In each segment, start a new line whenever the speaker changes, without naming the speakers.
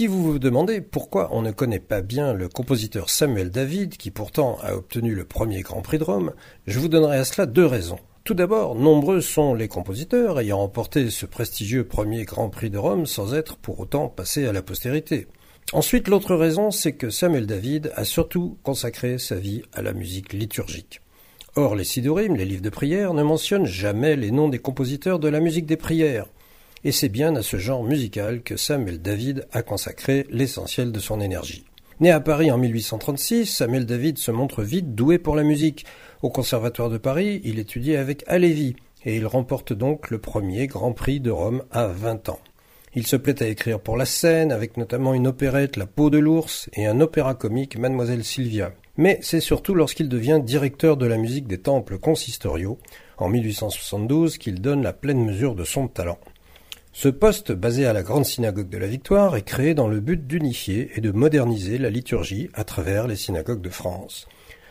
Si vous vous demandez pourquoi on ne connaît pas bien le compositeur Samuel David, qui pourtant a obtenu le premier Grand Prix de Rome, je vous donnerai à cela deux raisons. Tout d'abord, nombreux sont les compositeurs ayant remporté ce prestigieux premier Grand Prix de Rome sans être pour autant passés à la postérité. Ensuite, l'autre raison, c'est que Samuel David a surtout consacré sa vie à la musique liturgique. Or, les Sidurim, les livres de prière, ne mentionnent jamais les noms des compositeurs de la musique des prières et c'est bien à ce genre musical que Samuel David a consacré l'essentiel de son énergie. Né à Paris en 1836, Samuel David se montre vite doué pour la musique. Au Conservatoire de Paris, il étudie avec Halévy, et il remporte donc le premier Grand Prix de Rome à 20 ans. Il se plaît à écrire pour la scène, avec notamment une opérette La peau de l'ours et un opéra comique Mademoiselle Sylvia. Mais c'est surtout lorsqu'il devient directeur de la musique des temples consistoriaux, en 1872, qu'il donne la pleine mesure de son talent. Ce poste, basé à la Grande Synagogue de la Victoire, est créé dans le but d'unifier et de moderniser la liturgie à travers les synagogues de France.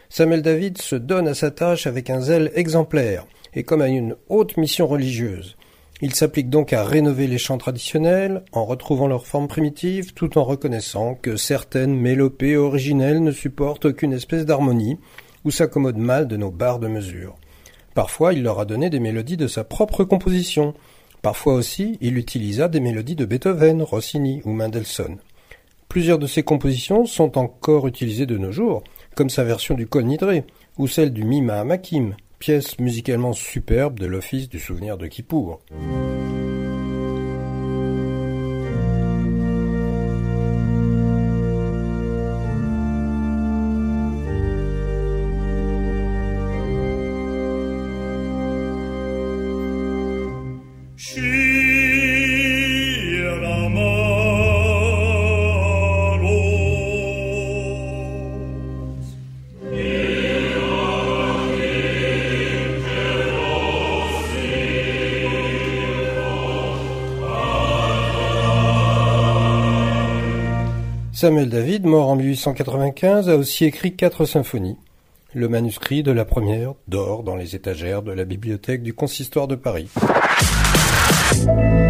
Samuel David se donne à sa tâche avec un zèle exemplaire et comme à une haute mission religieuse. Il s'applique donc à rénover les chants traditionnels en retrouvant leur forme primitive tout en reconnaissant que certaines mélopées originelles ne supportent aucune espèce d'harmonie ou s'accommodent mal de nos barres de mesure. Parfois, il leur a donné des mélodies de sa propre composition, Parfois aussi, il utilisa des mélodies de Beethoven, Rossini ou Mendelssohn. Plusieurs de ses compositions sont encore utilisées de nos jours, comme sa version du Kol Nidré ou celle du Mima Makim, pièce musicalement superbe de l'Office du souvenir de Kippour. Samuel David, mort en 1895, a aussi écrit quatre symphonies. Le manuscrit de la première dort dans les étagères de la bibliothèque du consistoire de Paris. Thank you.